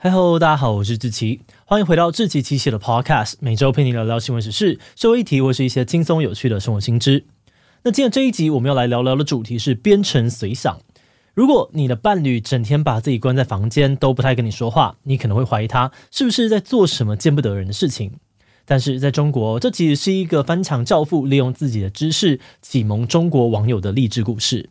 嗨喽，大家好，我是志奇，欢迎回到志奇七七的 Podcast，每周陪你聊聊新闻时事、社会议题或是一些轻松有趣的生活新知。那今天这一集我们要来聊聊的主题是编程随想。如果你的伴侣整天把自己关在房间，都不太跟你说话，你可能会怀疑他是不是在做什么见不得人的事情。但是在中国，这其实是一个翻墙教父利用自己的知识启蒙中国网友的励志故事。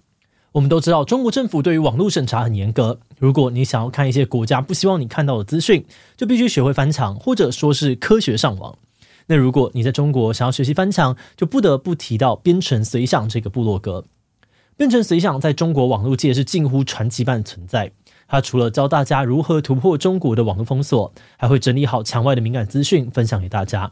我们都知道，中国政府对于网络审查很严格。如果你想要看一些国家不希望你看到的资讯，就必须学会翻墙，或者说是科学上网。那如果你在中国想要学习翻墙，就不得不提到编程随想这个部落格。编程随想在中国网络界是近乎传奇般的存在。它除了教大家如何突破中国的网络封锁，还会整理好墙外的敏感资讯分享给大家。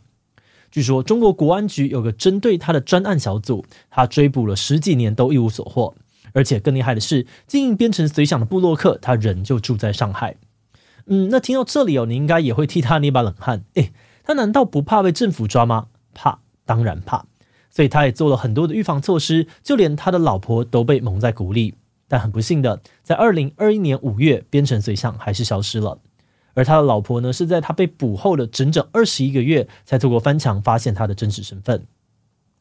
据说中国国安局有个针对他的专案小组，他追捕了十几年都一无所获。而且更厉害的是，经营编程随想的布洛克，他人就住在上海。嗯，那听到这里哦，你应该也会替他捏把冷汗。诶，他难道不怕被政府抓吗？怕，当然怕。所以他也做了很多的预防措施，就连他的老婆都被蒙在鼓里。但很不幸的，在二零二一年五月，编程随想还是消失了。而他的老婆呢，是在他被捕后的整整二十一个月，才透过翻墙发现他的真实身份。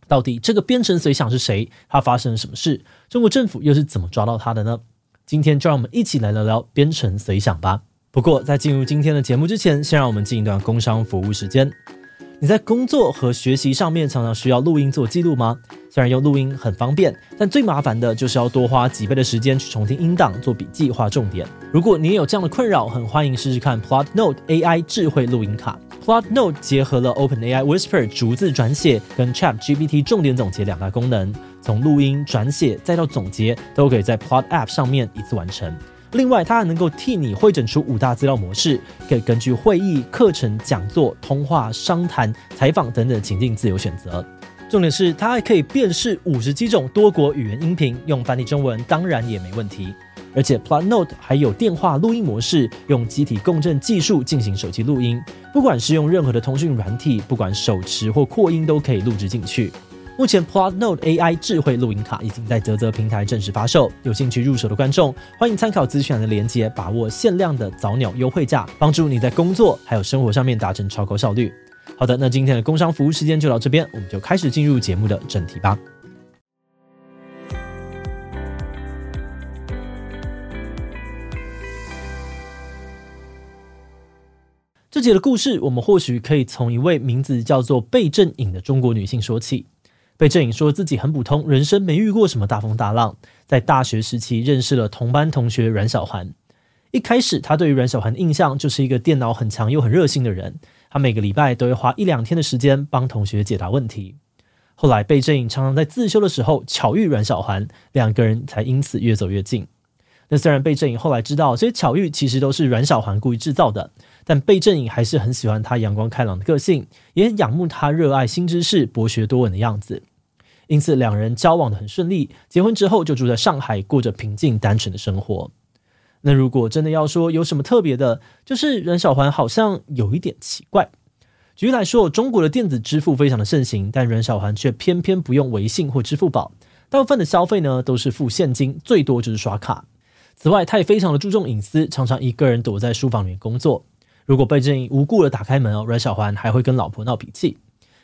到底这个编程随想是谁？他发生了什么事？中国政府又是怎么抓到他的呢？今天就让我们一起来聊聊编程随想吧。不过在进入今天的节目之前，先让我们进一段工商服务时间。你在工作和学习上面常常需要录音做记录吗？虽然用录音很方便，但最麻烦的就是要多花几倍的时间去重听音档、做笔记、画重点。如果你也有这样的困扰，很欢迎试试看 Plot Note AI 智慧录音卡。Plot Note 结合了 OpenAI Whisper 逐字转写跟 ChatGPT 重点总结两大功能，从录音、转写再到总结，都可以在 Plot App 上面一次完成。另外，它还能够替你汇整出五大资料模式，可以根据会议、课程、讲座、通话、商谈、采访等等情境自由选择。重点是，它还可以辨识五十几种多国语言音频，用繁体中文当然也没问题。而且 Plot Note 还有电话录音模式，用机体共振技术进行手机录音，不管是用任何的通讯软体，不管手持或扩音都可以录制进去。目前 Plot Note AI 智慧录音卡已经在泽泽平台正式发售，有兴趣入手的观众欢迎参考资讯栏的链接，把握限量的早鸟优惠价，帮助你在工作还有生活上面达成超高效率。好的，那今天的工商服务时间就到这边，我们就开始进入节目的正题吧。节的故事，我们或许可以从一位名字叫做贝正颖的中国女性说起。贝正颖说自己很普通，人生没遇过什么大风大浪。在大学时期认识了同班同学阮小环。一开始，他对于阮小环的印象就是一个电脑很强又很热心的人。他每个礼拜都会花一两天的时间帮同学解答问题。后来，贝正颖常常在自修的时候巧遇阮小环，两个人才因此越走越近。那虽然贝正颖后来知道这些巧遇其实都是阮小环故意制造的。但贝正颖还是很喜欢他阳光开朗的个性，也仰慕他热爱新知识、博学多闻的样子，因此两人交往得很顺利。结婚之后就住在上海，过着平静单纯的生活。那如果真的要说有什么特别的，就是阮小环好像有一点奇怪。举例来说，中国的电子支付非常的盛行，但阮小环却偏偏不用微信或支付宝，大部分的消费呢都是付现金，最多就是刷卡。此外，他也非常的注重隐私，常常一个人躲在书房里面工作。如果贝正颖无故的打开门哦，阮小环还会跟老婆闹脾气。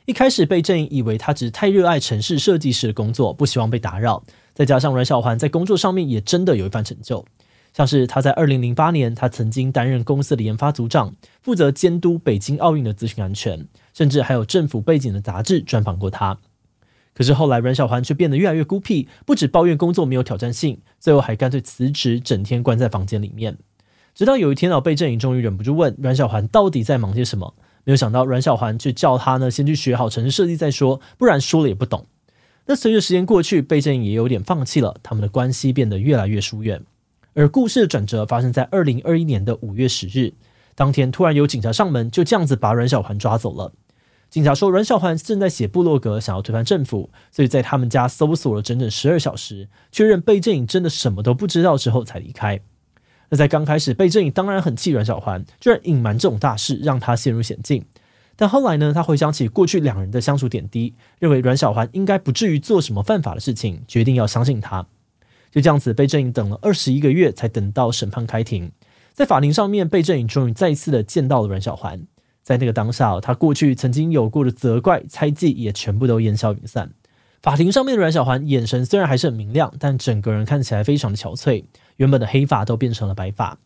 一开始贝正颖以为他只是太热爱城市设计师的工作，不希望被打扰。再加上阮小环在工作上面也真的有一番成就，像是他在二零零八年，他曾经担任公司的研发组长，负责监督北京奥运的资讯安全，甚至还有政府背景的杂志专访过他。可是后来阮小环却变得越来越孤僻，不止抱怨工作没有挑战性，最后还干脆辞职，整天关在房间里面。直到有一天哦，贝正颖终于忍不住问阮小环到底在忙些什么，没有想到阮小环却叫他呢先去学好城市设计再说，不然说了也不懂。那随着时间过去，贝正颖也有点放弃了，他们的关系变得越来越疏远。而故事的转折发生在二零二一年的五月十日，当天突然有警察上门，就这样子把阮小环抓走了。警察说阮小环正在写部落格，想要推翻政府，所以在他们家搜索了整整十二小时，确认贝正颖真的什么都不知道之后才离开。那在刚开始，贝正颖当然很气阮小环，居然隐瞒这种大事，让他陷入险境。但后来呢，他回想起过去两人的相处点滴，认为阮小环应该不至于做什么犯法的事情，决定要相信他。就这样子，贝正颖等了二十一个月，才等到审判开庭。在法庭上面，贝正颖终于再次的见到了阮小环。在那个当下，他过去曾经有过的责怪、猜忌也全部都烟消云散。法庭上面的阮小环眼神虽然还是很明亮，但整个人看起来非常的憔悴，原本的黑发都变成了白发，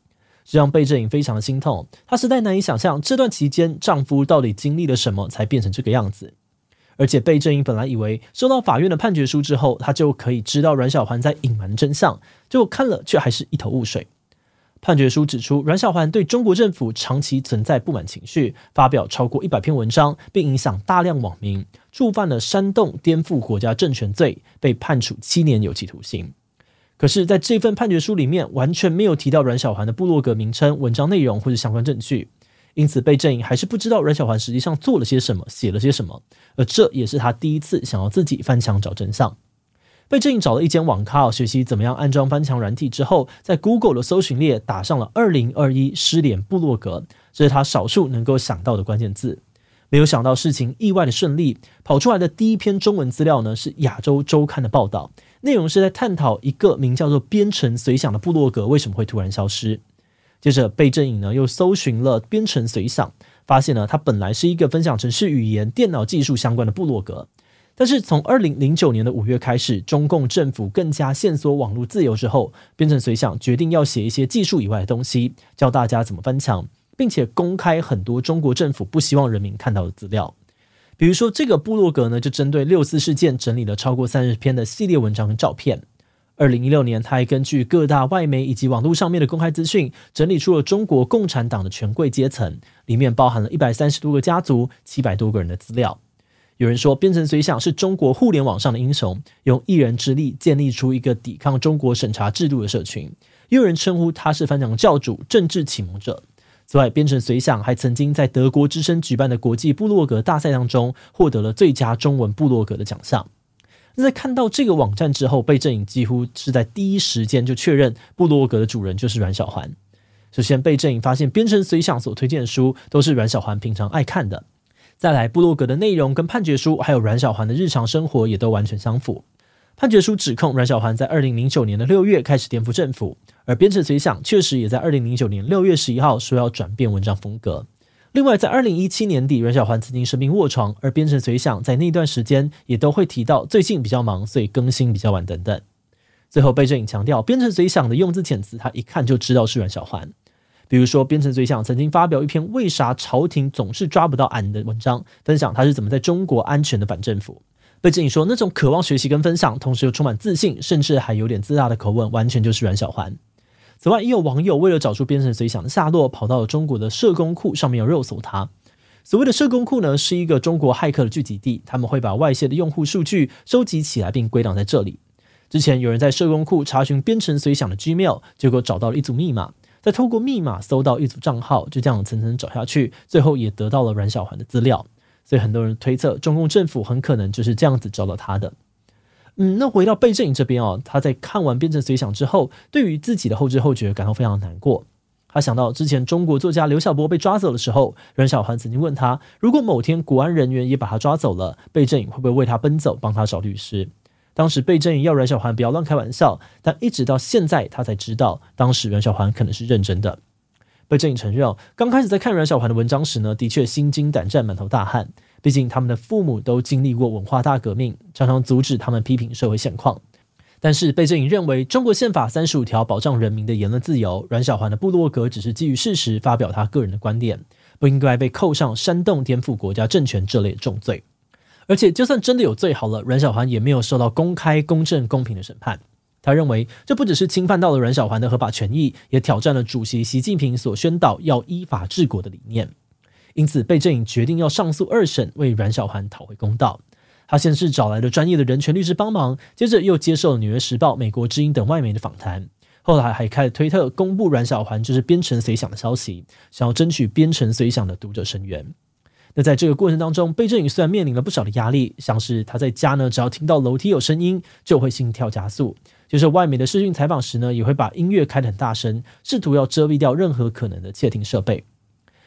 这让贝正颖非常的心痛。她实在难以想象这段期间丈夫到底经历了什么，才变成这个样子。而且贝正颖本来以为收到法院的判决书之后，她就可以知道阮小环在隐瞒真相，结果看了却还是一头雾水。判决书指出，阮小环对中国政府长期存在不满情绪，发表超过一百篇文章，并影响大量网民，触犯了煽动颠覆国家政权罪，被判处七年有期徒刑。可是，在这份判决书里面，完全没有提到阮小环的部落格名称、文章内容或者相关证据，因此贝正颖还是不知道阮小环实际上做了些什么，写了些什么，而这也是他第一次想要自己翻墙找真相。贝正颖找了一间网咖学习怎么样安装翻墙软体之后，在 Google 的搜寻列打上了“二零二一失联部落格”，这是他少数能够想到的关键字。没有想到事情意外的顺利，跑出来的第一篇中文资料呢是《亚洲周刊》的报道，内容是在探讨一个名叫做“编程随想”的部落格为什么会突然消失。接着，贝正颖呢又搜寻了“编程随想”，发现呢它本来是一个分享程式语言、电脑技术相关的部落格。但是从二零零九年的五月开始，中共政府更加限缩网络自由之后，编程随想决定要写一些技术以外的东西，教大家怎么翻墙，并且公开很多中国政府不希望人民看到的资料。比如说，这个部落格呢，就针对六四事件整理了超过三十篇的系列文章跟照片。二零一六年，他还根据各大外媒以及网络上面的公开资讯，整理出了中国共产党的权贵阶层，里面包含了一百三十多个家族、七百多个人的资料。有人说，编程随想是中国互联网上的英雄，用一人之力建立出一个抵抗中国审查制度的社群。也有人称呼他是翻墙教主、政治启蒙者。此外，编程随想还曾经在德国之声举办的国际部落格大赛当中，获得了最佳中文部落格的奖项。那在看到这个网站之后，贝正颖几乎是在第一时间就确认部落格的主人就是阮小环。首先，贝正颖发现编程随想所推荐的书都是阮小环平常爱看的。再来，部落格的内容跟判决书，还有阮小环的日常生活也都完全相符。判决书指控阮小环在二零零九年的六月开始颠覆政府，而编程随想确实也在二零零九年六月十一号说要转变文章风格。另外，在二零一七年底，阮小环曾经生病卧床，而编程随想在那段时间也都会提到最近比较忙，所以更新比较晚等等。最后，贝正颖强调，编程随想的用字遣词，他一看就知道是阮小环。比如说，编程随想曾经发表一篇“为啥朝廷总是抓不到俺”的文章，分享他是怎么在中国安全的反政府。背景说，那种渴望学习跟分享，同时又充满自信，甚至还有点自大的口吻，完全就是阮小环。此外，也有网友为了找出编程随想的下落，跑到了中国的社工库上面要肉搜他。所谓的社工库呢，是一个中国骇客的聚集地，他们会把外泄的用户数据收集起来，并归档在这里。之前有人在社工库查询编程随想的 Gmail，结果找到了一组密码。再透过密码搜到一组账号，就这样层层找下去，最后也得到了阮小环的资料。所以很多人推测，中共政府很可能就是这样子找到他的。嗯，那回到贝正颖这边哦，他在看完辩证随想之后，对于自己的后知后觉感到非常难过。他想到之前中国作家刘晓波被抓走的时候，阮小环曾经问他，如果某天国安人员也把他抓走了，贝正颖会不会为他奔走，帮他找律师？当时贝正颖要阮小环不要乱开玩笑，但一直到现在他才知道，当时阮小环可能是认真的。贝正颖承认，刚开始在看阮小环的文章时呢，的确心惊胆战、满头大汗。毕竟他们的父母都经历过文化大革命，常常阻止他们批评社会现况。但是贝正颖认为，中国宪法三十五条保障人民的言论自由，阮小环的部落格只是基于事实发表他个人的观点，不应该被扣上煽动颠覆国家政权这类重罪。而且，就算真的有罪好了，阮小环也没有受到公开、公正、公平的审判。他认为，这不只是侵犯到了阮小环的合法权益，也挑战了主席习近平所宣导要依法治国的理念。因此，贝正颖决定要上诉二审，为阮小环讨回公道。他先是找来了专业的人权律师帮忙，接着又接受了《纽约时报》、《美国之音》等外媒的访谈，后来还开了推特公布阮小环就是编程随想的消息，想要争取编程随想的读者声援。那在这个过程当中，贝正宇虽然面临了不少的压力，像是他在家呢，只要听到楼梯有声音，就会心跳加速；就是外媒的视讯采访时呢，也会把音乐开得很大声，试图要遮蔽掉任何可能的窃听设备。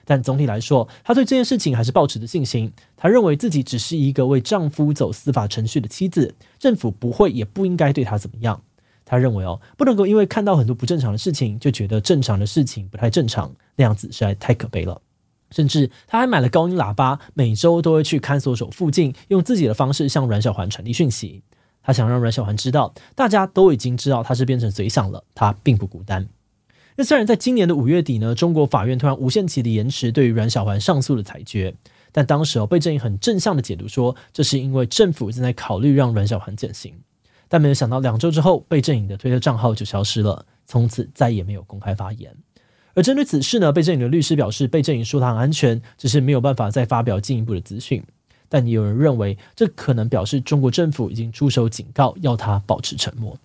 但总体来说，他对这件事情还是抱持着信心。他认为自己只是一个为丈夫走司法程序的妻子，政府不会也不应该对他怎么样。他认为哦，不能够因为看到很多不正常的事情，就觉得正常的事情不太正常，那样子实在太可悲了。甚至他还买了高音喇叭，每周都会去看守所附近，用自己的方式向阮小环传递讯息。他想让阮小环知道，大家都已经知道他是变成嘴想了，他并不孤单。那虽然在今年的五月底呢，中国法院突然无限期的延迟对于阮小环上诉的裁决，但当时哦，贝正颖很正向的解读说，这是因为政府正在考虑让阮小环减刑。但没有想到，两周之后，贝正颖的推特账号就消失了，从此再也没有公开发言。而针对此事呢，贝正颖的律师表示，贝正颖说他很安全，只是没有办法再发表进一步的资讯。但也有人认为，这可能表示中国政府已经出手警告，要他保持沉默。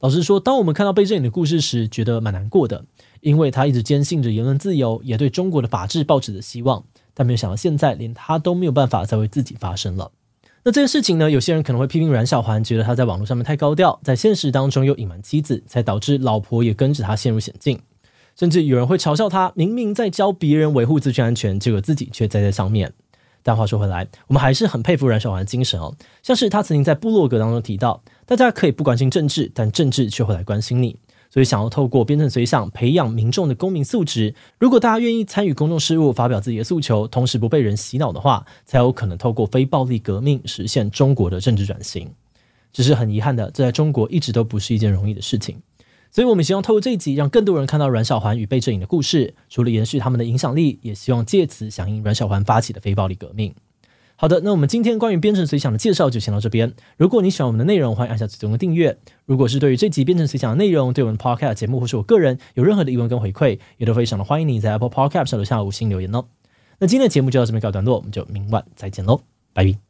老实说，当我们看到贝正颖的故事时，觉得蛮难过的，因为他一直坚信着言论自由，也对中国的法治抱持着希望。但没有想到，现在连他都没有办法再为自己发声了。那这件事情呢？有些人可能会批评阮小环，觉得他在网络上面太高调，在现实当中又隐瞒妻子，才导致老婆也跟着他陷入险境。甚至有人会嘲笑他，明明在教别人维护资讯安全，结果自己却栽在上面。但话说回来，我们还是很佩服阮小环的精神哦。像是他曾经在部落格当中提到，大家可以不关心政治，但政治却会来关心你。所以，想要透过编程随想培养民众的公民素质。如果大家愿意参与公众事务，发表自己的诉求，同时不被人洗脑的话，才有可能透过非暴力革命实现中国的政治转型。只是很遗憾的，这在中国一直都不是一件容易的事情。所以我们希望透过这一集，让更多人看到阮小环与贝正颖的故事，除了延续他们的影响力，也希望借此响应阮小环发起的非暴力革命。好的，那我们今天关于编程随想的介绍就先到这边。如果你喜欢我们的内容，欢迎按下最终的订阅。如果是对于这集编程随想的内容，对我们的 Podcast 节目或是我个人有任何的疑问跟回馈，也都非常的欢迎你在 Apple Podcast 上留下五星留言哦。那今天的节目就到这边告一段落，我们就明晚再见喽，拜拜。